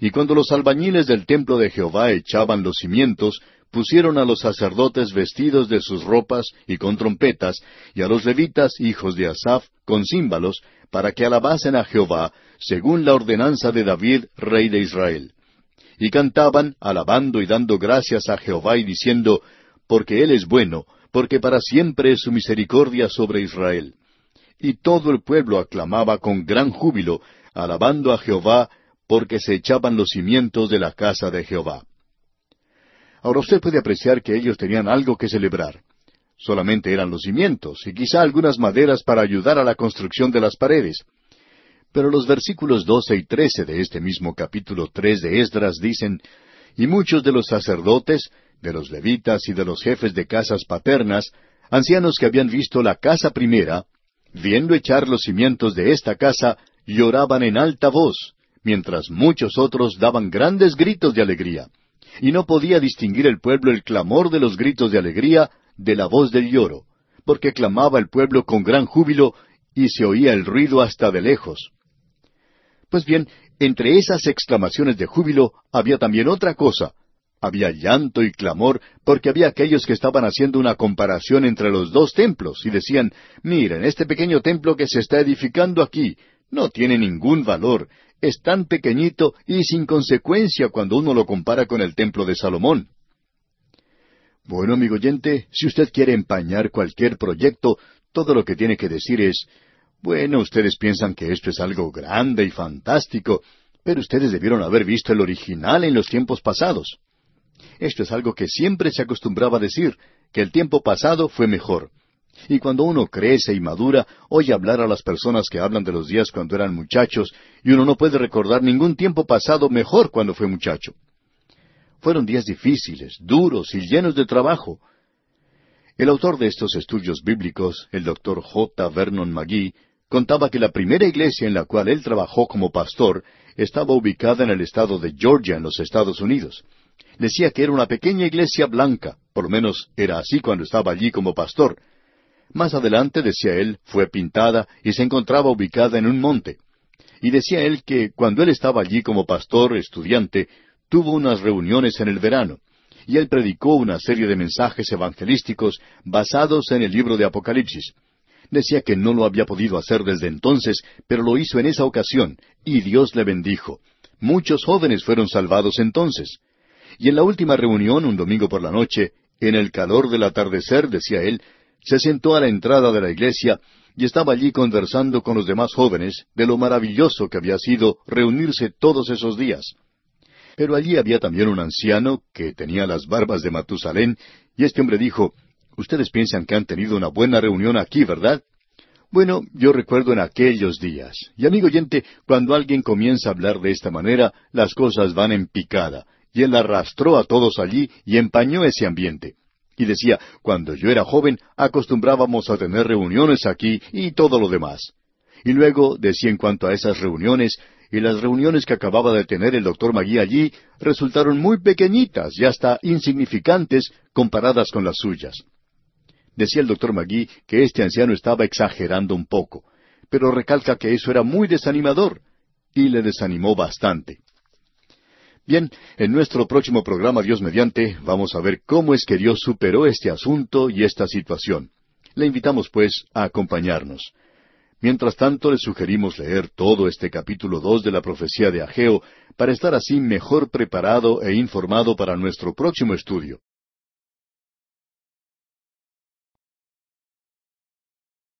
Y cuando los albañiles del templo de Jehová echaban los cimientos, pusieron a los sacerdotes vestidos de sus ropas y con trompetas, y a los levitas, hijos de Asaph, con címbalos, para que alabasen a Jehová, según la ordenanza de David, rey de Israel. Y cantaban, alabando y dando gracias a Jehová y diciendo, porque Él es bueno, porque para siempre es su misericordia sobre Israel. Y todo el pueblo aclamaba con gran júbilo, alabando a Jehová, porque se echaban los cimientos de la casa de Jehová. Ahora usted puede apreciar que ellos tenían algo que celebrar. Solamente eran los cimientos y quizá algunas maderas para ayudar a la construcción de las paredes. Pero los versículos doce y trece de este mismo capítulo tres de Esdras dicen, Y muchos de los sacerdotes, de los levitas y de los jefes de casas paternas, ancianos que habían visto la casa primera, viendo echar los cimientos de esta casa, lloraban en alta voz, mientras muchos otros daban grandes gritos de alegría. Y no podía distinguir el pueblo el clamor de los gritos de alegría de la voz del lloro, porque clamaba el pueblo con gran júbilo y se oía el ruido hasta de lejos. Pues bien, entre esas exclamaciones de júbilo había también otra cosa, había llanto y clamor porque había aquellos que estaban haciendo una comparación entre los dos templos y decían, miren, este pequeño templo que se está edificando aquí no tiene ningún valor, es tan pequeñito y sin consecuencia cuando uno lo compara con el templo de Salomón. Bueno, amigo oyente, si usted quiere empañar cualquier proyecto, todo lo que tiene que decir es, bueno, ustedes piensan que esto es algo grande y fantástico, pero ustedes debieron haber visto el original en los tiempos pasados. Esto es algo que siempre se acostumbraba a decir, que el tiempo pasado fue mejor. Y cuando uno crece y madura, oye hablar a las personas que hablan de los días cuando eran muchachos, y uno no puede recordar ningún tiempo pasado mejor cuando fue muchacho. Fueron días difíciles, duros y llenos de trabajo. El autor de estos estudios bíblicos, el doctor J. Vernon McGee, contaba que la primera iglesia en la cual él trabajó como pastor estaba ubicada en el estado de Georgia, en los Estados Unidos decía que era una pequeña iglesia blanca, por lo menos era así cuando estaba allí como pastor. Más adelante, decía él, fue pintada y se encontraba ubicada en un monte. Y decía él que cuando él estaba allí como pastor estudiante, tuvo unas reuniones en el verano, y él predicó una serie de mensajes evangelísticos basados en el libro de Apocalipsis. Decía que no lo había podido hacer desde entonces, pero lo hizo en esa ocasión, y Dios le bendijo. Muchos jóvenes fueron salvados entonces. Y en la última reunión, un domingo por la noche, en el calor del atardecer, decía él, se sentó a la entrada de la iglesia y estaba allí conversando con los demás jóvenes de lo maravilloso que había sido reunirse todos esos días. Pero allí había también un anciano que tenía las barbas de Matusalén, y este hombre dijo, Ustedes piensan que han tenido una buena reunión aquí, ¿verdad? Bueno, yo recuerdo en aquellos días. Y amigo oyente, cuando alguien comienza a hablar de esta manera, las cosas van en picada y él arrastró a todos allí y empañó ese ambiente. Y decía, cuando yo era joven acostumbrábamos a tener reuniones aquí y todo lo demás. Y luego decía en cuanto a esas reuniones, y las reuniones que acababa de tener el doctor Magui allí resultaron muy pequeñitas y hasta insignificantes comparadas con las suyas. Decía el doctor Magui que este anciano estaba exagerando un poco, pero recalca que eso era muy desanimador, y le desanimó bastante. Bien, en nuestro próximo programa Dios mediante vamos a ver cómo es que Dios superó este asunto y esta situación. Le invitamos pues a acompañarnos. Mientras tanto, le sugerimos leer todo este capítulo dos de la profecía de Ageo para estar así mejor preparado e informado para nuestro próximo estudio.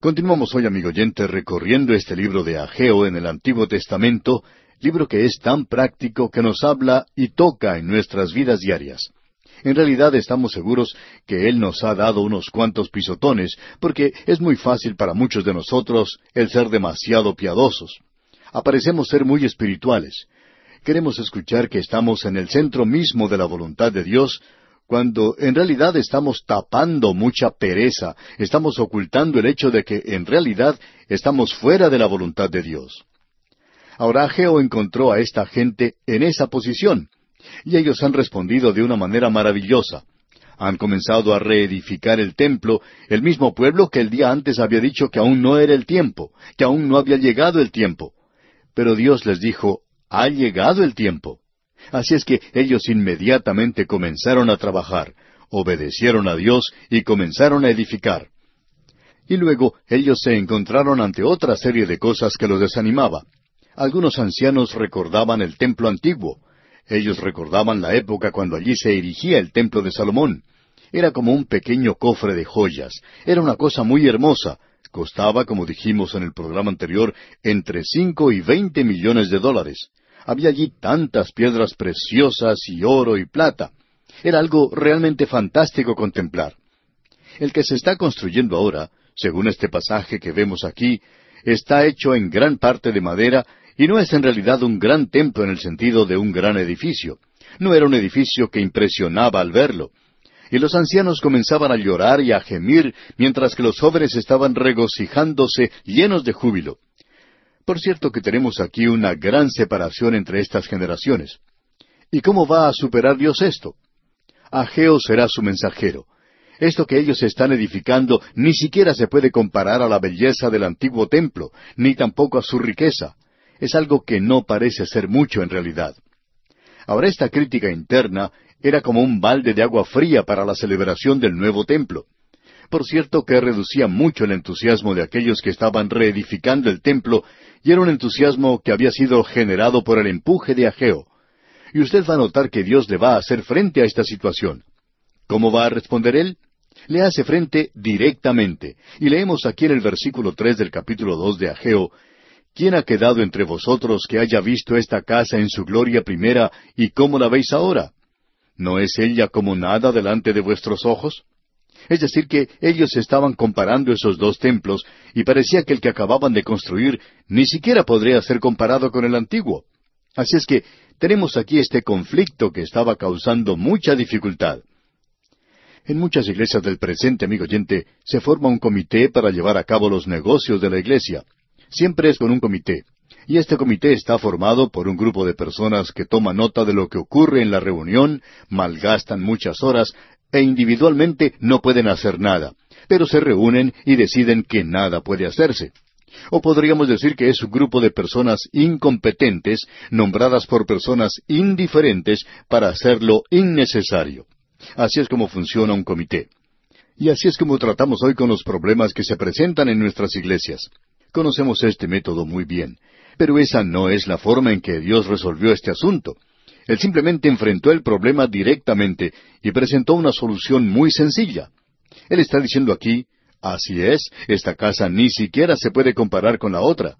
Continuamos hoy, amigo oyente, recorriendo este libro de Ageo en el Antiguo Testamento, libro que es tan práctico que nos habla y toca en nuestras vidas diarias. En realidad estamos seguros que Él nos ha dado unos cuantos pisotones, porque es muy fácil para muchos de nosotros el ser demasiado piadosos. Aparecemos ser muy espirituales. Queremos escuchar que estamos en el centro mismo de la voluntad de Dios, cuando en realidad estamos tapando mucha pereza, estamos ocultando el hecho de que en realidad estamos fuera de la voluntad de Dios. Ahora Ageo encontró a esta gente en esa posición, y ellos han respondido de una manera maravillosa. Han comenzado a reedificar el templo, el mismo pueblo que el día antes había dicho que aún no era el tiempo, que aún no había llegado el tiempo. Pero Dios les dijo, ha llegado el tiempo. Así es que ellos inmediatamente comenzaron a trabajar, obedecieron a Dios y comenzaron a edificar. Y luego ellos se encontraron ante otra serie de cosas que los desanimaba. Algunos ancianos recordaban el templo antiguo. Ellos recordaban la época cuando allí se erigía el templo de Salomón. Era como un pequeño cofre de joyas. Era una cosa muy hermosa. Costaba, como dijimos en el programa anterior, entre cinco y veinte millones de dólares. Había allí tantas piedras preciosas y oro y plata. Era algo realmente fantástico contemplar. El que se está construyendo ahora, según este pasaje que vemos aquí, está hecho en gran parte de madera y no es en realidad un gran templo en el sentido de un gran edificio. No era un edificio que impresionaba al verlo. Y los ancianos comenzaban a llorar y a gemir, mientras que los jóvenes estaban regocijándose llenos de júbilo. Por cierto que tenemos aquí una gran separación entre estas generaciones. ¿Y cómo va a superar Dios esto? Ageo será su mensajero. Esto que ellos están edificando ni siquiera se puede comparar a la belleza del antiguo templo, ni tampoco a su riqueza es algo que no parece ser mucho en realidad. Ahora esta crítica interna era como un balde de agua fría para la celebración del nuevo templo. Por cierto que reducía mucho el entusiasmo de aquellos que estaban reedificando el templo, y era un entusiasmo que había sido generado por el empuje de Ageo. Y usted va a notar que Dios le va a hacer frente a esta situación. ¿Cómo va a responder él? Le hace frente directamente. Y leemos aquí en el versículo tres del capítulo dos de Ageo ¿Quién ha quedado entre vosotros que haya visto esta casa en su gloria primera y cómo la veis ahora? ¿No es ella como nada delante de vuestros ojos? Es decir, que ellos estaban comparando esos dos templos y parecía que el que acababan de construir ni siquiera podría ser comparado con el antiguo. Así es que tenemos aquí este conflicto que estaba causando mucha dificultad. En muchas iglesias del presente, amigo oyente, se forma un comité para llevar a cabo los negocios de la iglesia siempre es con un comité. Y este comité está formado por un grupo de personas que toma nota de lo que ocurre en la reunión, malgastan muchas horas e individualmente no pueden hacer nada, pero se reúnen y deciden que nada puede hacerse. O podríamos decir que es un grupo de personas incompetentes, nombradas por personas indiferentes para hacer lo innecesario. Así es como funciona un comité. Y así es como tratamos hoy con los problemas que se presentan en nuestras iglesias. Conocemos este método muy bien, pero esa no es la forma en que Dios resolvió este asunto. Él simplemente enfrentó el problema directamente y presentó una solución muy sencilla. Él está diciendo aquí, así es, esta casa ni siquiera se puede comparar con la otra.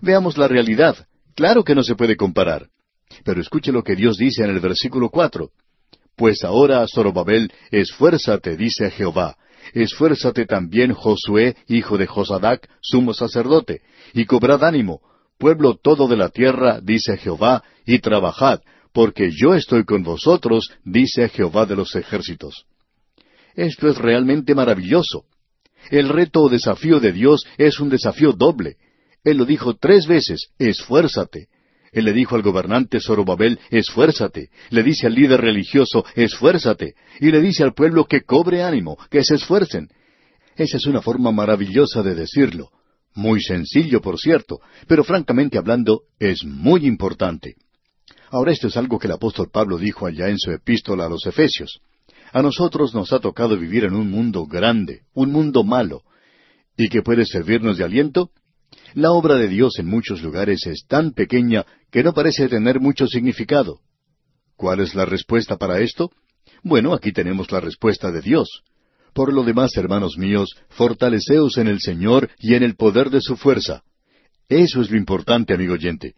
Veamos la realidad. Claro que no se puede comparar. Pero escuche lo que Dios dice en el versículo cuatro. Pues ahora, Zorobabel, esfuérzate, dice Jehová, Esfuérzate también, Josué, hijo de Josadac, sumo sacerdote, y cobrad ánimo, pueblo todo de la tierra, dice Jehová, y trabajad, porque yo estoy con vosotros, dice Jehová de los ejércitos. Esto es realmente maravilloso. El reto o desafío de Dios es un desafío doble. Él lo dijo tres veces, esfuérzate. Él le dijo al gobernante Zorobabel, esfuérzate. Le dice al líder religioso, esfuérzate. Y le dice al pueblo que cobre ánimo, que se esfuercen. Esa es una forma maravillosa de decirlo. Muy sencillo, por cierto, pero francamente hablando, es muy importante. Ahora esto es algo que el apóstol Pablo dijo allá en su epístola a los Efesios. A nosotros nos ha tocado vivir en un mundo grande, un mundo malo. ¿Y que puede servirnos de aliento? La obra de Dios en muchos lugares es tan pequeña que no parece tener mucho significado. ¿Cuál es la respuesta para esto? Bueno, aquí tenemos la respuesta de Dios. Por lo demás, hermanos míos, fortaleceos en el Señor y en el poder de su fuerza. Eso es lo importante, amigo oyente.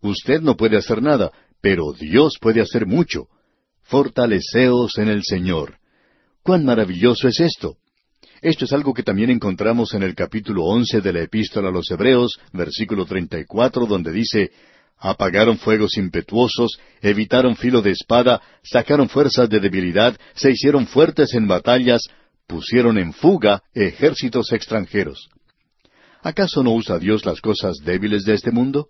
Usted no puede hacer nada, pero Dios puede hacer mucho. Fortaleceos en el Señor. ¡Cuán maravilloso es esto! Esto es algo que también encontramos en el capítulo once de la Epístola a los Hebreos, versículo treinta y cuatro, donde dice Apagaron fuegos impetuosos, evitaron filo de espada, sacaron fuerzas de debilidad, se hicieron fuertes en batallas, pusieron en fuga ejércitos extranjeros. ¿Acaso no usa Dios las cosas débiles de este mundo?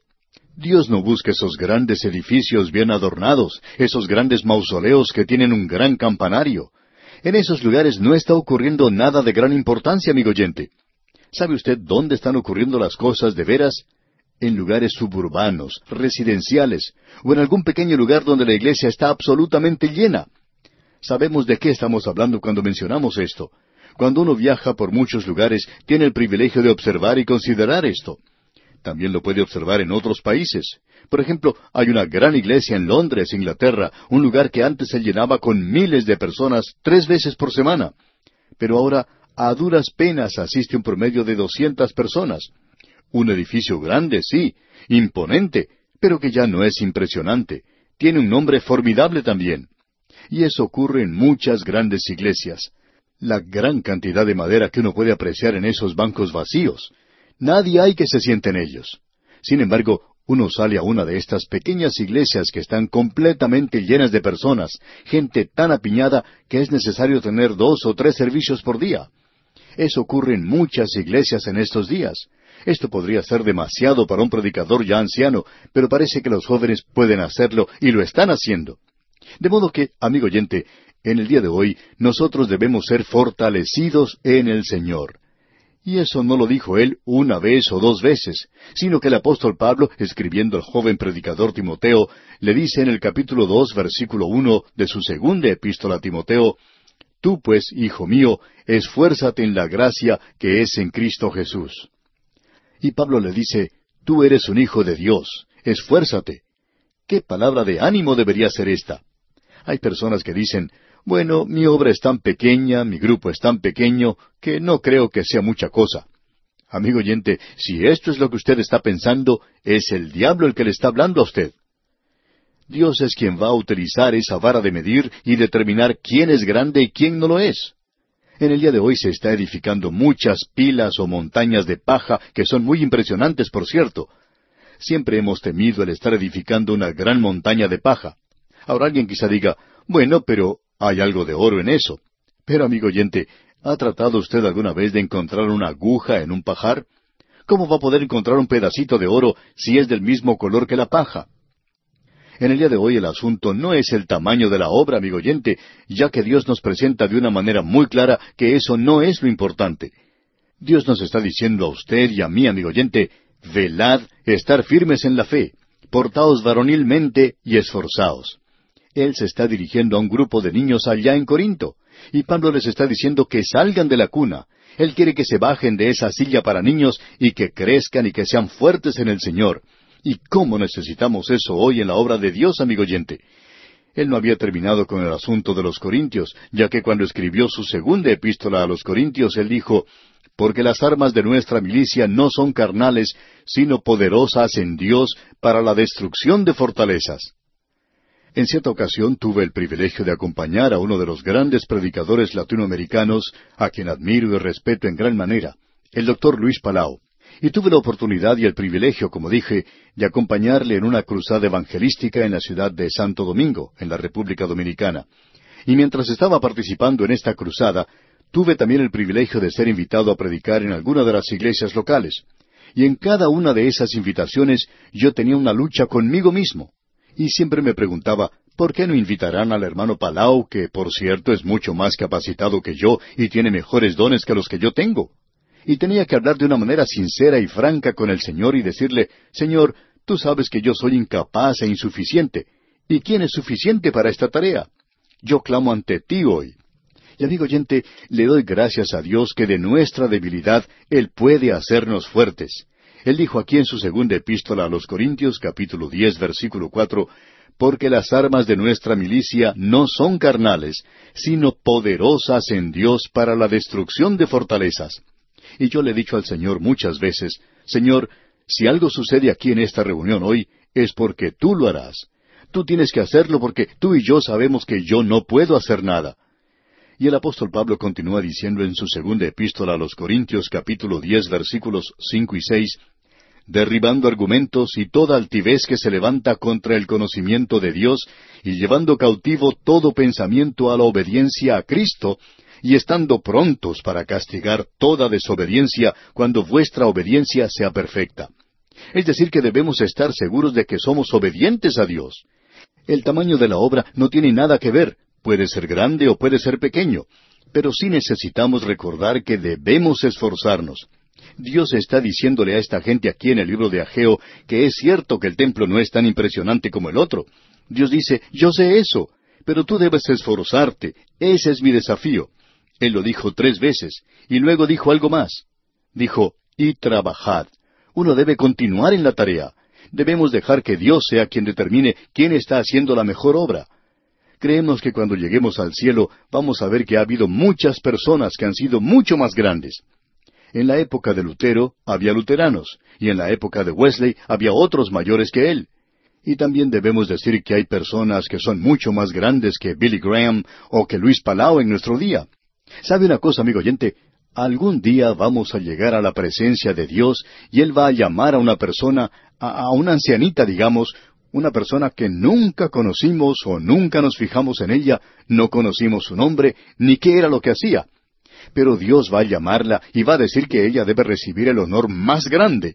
Dios no busca esos grandes edificios bien adornados, esos grandes mausoleos que tienen un gran campanario. En esos lugares no está ocurriendo nada de gran importancia, amigo oyente. ¿Sabe usted dónde están ocurriendo las cosas de veras? En lugares suburbanos, residenciales, o en algún pequeño lugar donde la iglesia está absolutamente llena. Sabemos de qué estamos hablando cuando mencionamos esto. Cuando uno viaja por muchos lugares, tiene el privilegio de observar y considerar esto. También lo puede observar en otros países. Por ejemplo, hay una gran iglesia en Londres, Inglaterra, un lugar que antes se llenaba con miles de personas tres veces por semana. Pero ahora a duras penas asiste un promedio de doscientas personas. Un edificio grande, sí, imponente, pero que ya no es impresionante. Tiene un nombre formidable también. Y eso ocurre en muchas grandes iglesias. La gran cantidad de madera que uno puede apreciar en esos bancos vacíos. Nadie hay que se siente en ellos. Sin embargo, uno sale a una de estas pequeñas iglesias que están completamente llenas de personas, gente tan apiñada que es necesario tener dos o tres servicios por día. Eso ocurre en muchas iglesias en estos días. Esto podría ser demasiado para un predicador ya anciano, pero parece que los jóvenes pueden hacerlo y lo están haciendo. De modo que, amigo oyente, en el día de hoy nosotros debemos ser fortalecidos en el Señor. Y eso no lo dijo él una vez o dos veces, sino que el apóstol Pablo, escribiendo al joven predicador Timoteo, le dice en el capítulo dos, versículo uno de su segunda epístola a Timoteo, Tú pues, hijo mío, esfuérzate en la gracia que es en Cristo Jesús. Y Pablo le dice, Tú eres un hijo de Dios, esfuérzate. ¿Qué palabra de ánimo debería ser esta? Hay personas que dicen, bueno, mi obra es tan pequeña, mi grupo es tan pequeño, que no creo que sea mucha cosa. Amigo oyente, si esto es lo que usted está pensando, es el diablo el que le está hablando a usted. Dios es quien va a utilizar esa vara de medir y determinar quién es grande y quién no lo es. En el día de hoy se está edificando muchas pilas o montañas de paja que son muy impresionantes, por cierto. Siempre hemos temido el estar edificando una gran montaña de paja. Ahora alguien quizá diga, bueno, pero hay algo de oro en eso. Pero, amigo oyente, ¿ha tratado usted alguna vez de encontrar una aguja en un pajar? ¿Cómo va a poder encontrar un pedacito de oro si es del mismo color que la paja? En el día de hoy el asunto no es el tamaño de la obra, amigo oyente, ya que Dios nos presenta de una manera muy clara que eso no es lo importante. Dios nos está diciendo a usted y a mí, amigo oyente, velad, estar firmes en la fe, portaos varonilmente y esforzaos. Él se está dirigiendo a un grupo de niños allá en Corinto. Y Pablo les está diciendo que salgan de la cuna. Él quiere que se bajen de esa silla para niños y que crezcan y que sean fuertes en el Señor. ¿Y cómo necesitamos eso hoy en la obra de Dios, amigo oyente? Él no había terminado con el asunto de los Corintios, ya que cuando escribió su segunda epístola a los Corintios, él dijo, Porque las armas de nuestra milicia no son carnales, sino poderosas en Dios para la destrucción de fortalezas. En cierta ocasión tuve el privilegio de acompañar a uno de los grandes predicadores latinoamericanos, a quien admiro y respeto en gran manera, el doctor Luis Palau, y tuve la oportunidad y el privilegio, como dije, de acompañarle en una cruzada evangelística en la ciudad de Santo Domingo, en la República Dominicana. Y mientras estaba participando en esta cruzada, tuve también el privilegio de ser invitado a predicar en alguna de las iglesias locales. Y en cada una de esas invitaciones yo tenía una lucha conmigo mismo. Y siempre me preguntaba, ¿por qué no invitarán al hermano Palau, que por cierto es mucho más capacitado que yo y tiene mejores dones que los que yo tengo? Y tenía que hablar de una manera sincera y franca con el Señor y decirle, Señor, tú sabes que yo soy incapaz e insuficiente. ¿Y quién es suficiente para esta tarea? Yo clamo ante ti hoy. Y amigo oyente, le doy gracias a Dios que de nuestra debilidad Él puede hacernos fuertes. Él dijo aquí en su segunda epístola a los Corintios capítulo diez versículo cuatro, porque las armas de nuestra milicia no son carnales, sino poderosas en Dios para la destrucción de fortalezas. Y yo le he dicho al Señor muchas veces, Señor, si algo sucede aquí en esta reunión hoy, es porque tú lo harás. Tú tienes que hacerlo porque tú y yo sabemos que yo no puedo hacer nada. Y el apóstol Pablo continúa diciendo en su segunda epístola a los Corintios capítulo diez versículos cinco y seis, derribando argumentos y toda altivez que se levanta contra el conocimiento de Dios, y llevando cautivo todo pensamiento a la obediencia a Cristo, y estando prontos para castigar toda desobediencia cuando vuestra obediencia sea perfecta. Es decir, que debemos estar seguros de que somos obedientes a Dios. El tamaño de la obra no tiene nada que ver, Puede ser grande o puede ser pequeño, pero sí necesitamos recordar que debemos esforzarnos. Dios está diciéndole a esta gente aquí en el libro de Ageo que es cierto que el templo no es tan impresionante como el otro. Dios dice, yo sé eso, pero tú debes esforzarte. Ese es mi desafío. Él lo dijo tres veces, y luego dijo algo más. Dijo, y trabajad. Uno debe continuar en la tarea. Debemos dejar que Dios sea quien determine quién está haciendo la mejor obra. Creemos que cuando lleguemos al cielo vamos a ver que ha habido muchas personas que han sido mucho más grandes. En la época de Lutero había luteranos, y en la época de Wesley había otros mayores que él. Y también debemos decir que hay personas que son mucho más grandes que Billy Graham o que Luis Palau en nuestro día. ¿Sabe una cosa, amigo oyente? Algún día vamos a llegar a la presencia de Dios y Él va a llamar a una persona, a, a una ancianita, digamos, una persona que nunca conocimos o nunca nos fijamos en ella, no conocimos su nombre, ni qué era lo que hacía. Pero Dios va a llamarla y va a decir que ella debe recibir el honor más grande.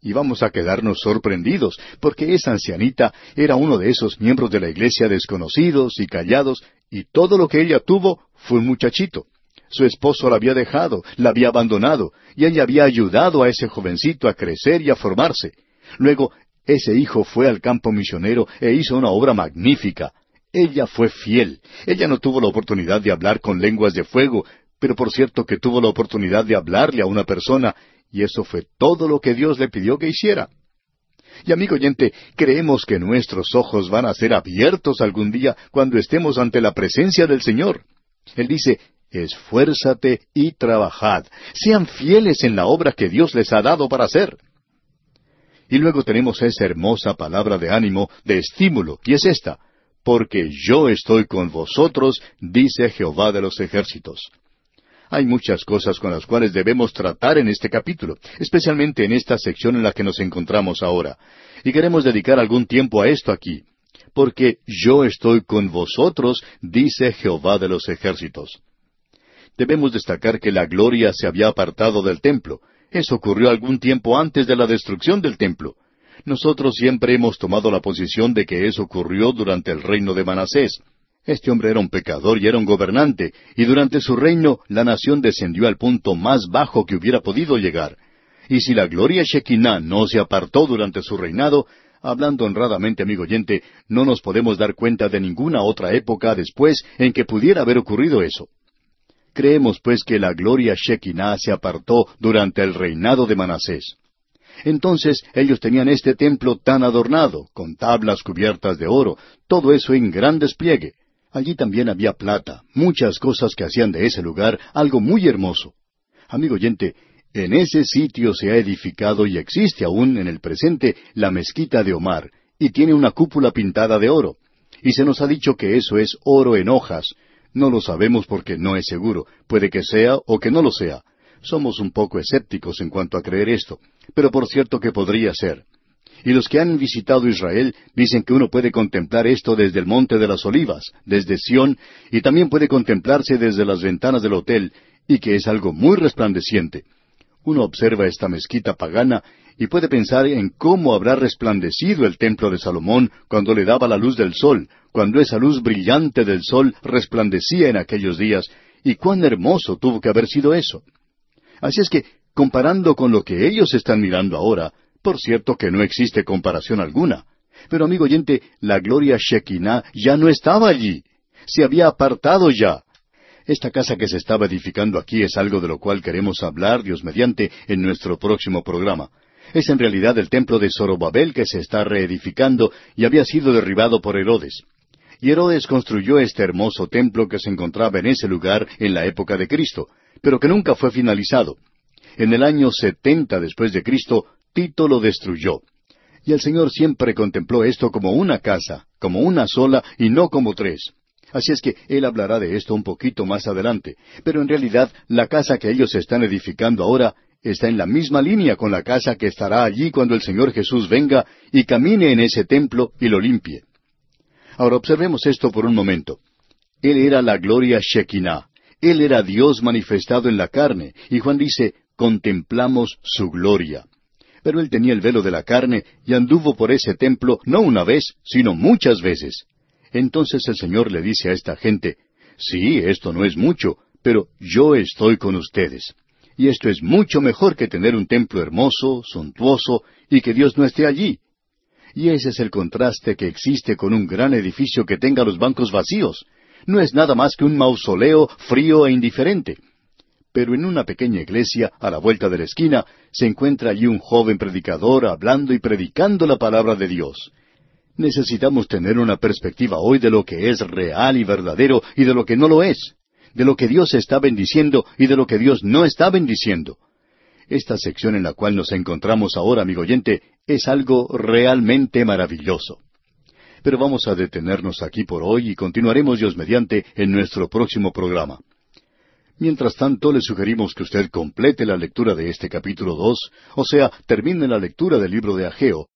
Y vamos a quedarnos sorprendidos, porque esa ancianita era uno de esos miembros de la iglesia desconocidos y callados, y todo lo que ella tuvo fue un muchachito. Su esposo la había dejado, la había abandonado, y ella había ayudado a ese jovencito a crecer y a formarse. Luego ese hijo fue al campo misionero e hizo una obra magnífica. Ella fue fiel. Ella no tuvo la oportunidad de hablar con lenguas de fuego, pero por cierto que tuvo la oportunidad de hablarle a una persona, y eso fue todo lo que Dios le pidió que hiciera. Y amigo oyente, creemos que nuestros ojos van a ser abiertos algún día cuando estemos ante la presencia del Señor. Él dice, esfuérzate y trabajad, sean fieles en la obra que Dios les ha dado para hacer. Y luego tenemos esa hermosa palabra de ánimo, de estímulo, y es esta, porque yo estoy con vosotros, dice Jehová de los ejércitos. Hay muchas cosas con las cuales debemos tratar en este capítulo, especialmente en esta sección en la que nos encontramos ahora. Y queremos dedicar algún tiempo a esto aquí. Porque yo estoy con vosotros, dice Jehová de los ejércitos. Debemos destacar que la gloria se había apartado del templo, eso ocurrió algún tiempo antes de la destrucción del templo. Nosotros siempre hemos tomado la posición de que eso ocurrió durante el reino de Manasés. Este hombre era un pecador y era un gobernante, y durante su reino la nación descendió al punto más bajo que hubiera podido llegar. Y si la gloria Shekinah no se apartó durante su reinado, hablando honradamente, amigo oyente, no nos podemos dar cuenta de ninguna otra época después en que pudiera haber ocurrido eso. Creemos pues que la gloria Shekinah se apartó durante el reinado de Manasés. Entonces ellos tenían este templo tan adornado, con tablas cubiertas de oro, todo eso en gran despliegue. Allí también había plata, muchas cosas que hacían de ese lugar algo muy hermoso. Amigo oyente, en ese sitio se ha edificado y existe aún en el presente la mezquita de Omar, y tiene una cúpula pintada de oro. Y se nos ha dicho que eso es oro en hojas, no lo sabemos porque no es seguro. Puede que sea o que no lo sea. Somos un poco escépticos en cuanto a creer esto, pero por cierto que podría ser. Y los que han visitado Israel dicen que uno puede contemplar esto desde el Monte de las Olivas, desde Sión, y también puede contemplarse desde las ventanas del hotel, y que es algo muy resplandeciente. Uno observa esta mezquita pagana y puede pensar en cómo habrá resplandecido el templo de Salomón cuando le daba la luz del sol, cuando esa luz brillante del sol resplandecía en aquellos días, y cuán hermoso tuvo que haber sido eso. Así es que, comparando con lo que ellos están mirando ahora, por cierto que no existe comparación alguna. Pero amigo oyente, la gloria Shekinah ya no estaba allí. Se había apartado ya. Esta casa que se estaba edificando aquí es algo de lo cual queremos hablar, Dios mediante, en nuestro próximo programa. Es en realidad el templo de Zorobabel que se está reedificando y había sido derribado por Herodes. Y Herodes construyó este hermoso templo que se encontraba en ese lugar en la época de Cristo, pero que nunca fue finalizado. En el año setenta después de Cristo, Tito lo destruyó. Y el Señor siempre contempló esto como una casa, como una sola y no como tres. Así es que Él hablará de esto un poquito más adelante. Pero en realidad la casa que ellos están edificando ahora está en la misma línea con la casa que estará allí cuando el Señor Jesús venga y camine en ese templo y lo limpie. Ahora observemos esto por un momento. Él era la gloria Shekinah. Él era Dios manifestado en la carne. Y Juan dice, contemplamos su gloria. Pero él tenía el velo de la carne y anduvo por ese templo no una vez, sino muchas veces. Entonces el Señor le dice a esta gente, sí, esto no es mucho, pero yo estoy con ustedes. Y esto es mucho mejor que tener un templo hermoso, suntuoso, y que Dios no esté allí. Y ese es el contraste que existe con un gran edificio que tenga los bancos vacíos. No es nada más que un mausoleo frío e indiferente. Pero en una pequeña iglesia, a la vuelta de la esquina, se encuentra allí un joven predicador hablando y predicando la palabra de Dios. Necesitamos tener una perspectiva hoy de lo que es real y verdadero y de lo que no lo es de lo que Dios está bendiciendo y de lo que Dios no está bendiciendo. Esta sección en la cual nos encontramos ahora, amigo oyente, es algo realmente maravilloso. Pero vamos a detenernos aquí por hoy y continuaremos Dios mediante en nuestro próximo programa. Mientras tanto, le sugerimos que usted complete la lectura de este capítulo dos, o sea, termine la lectura del libro de Ageo,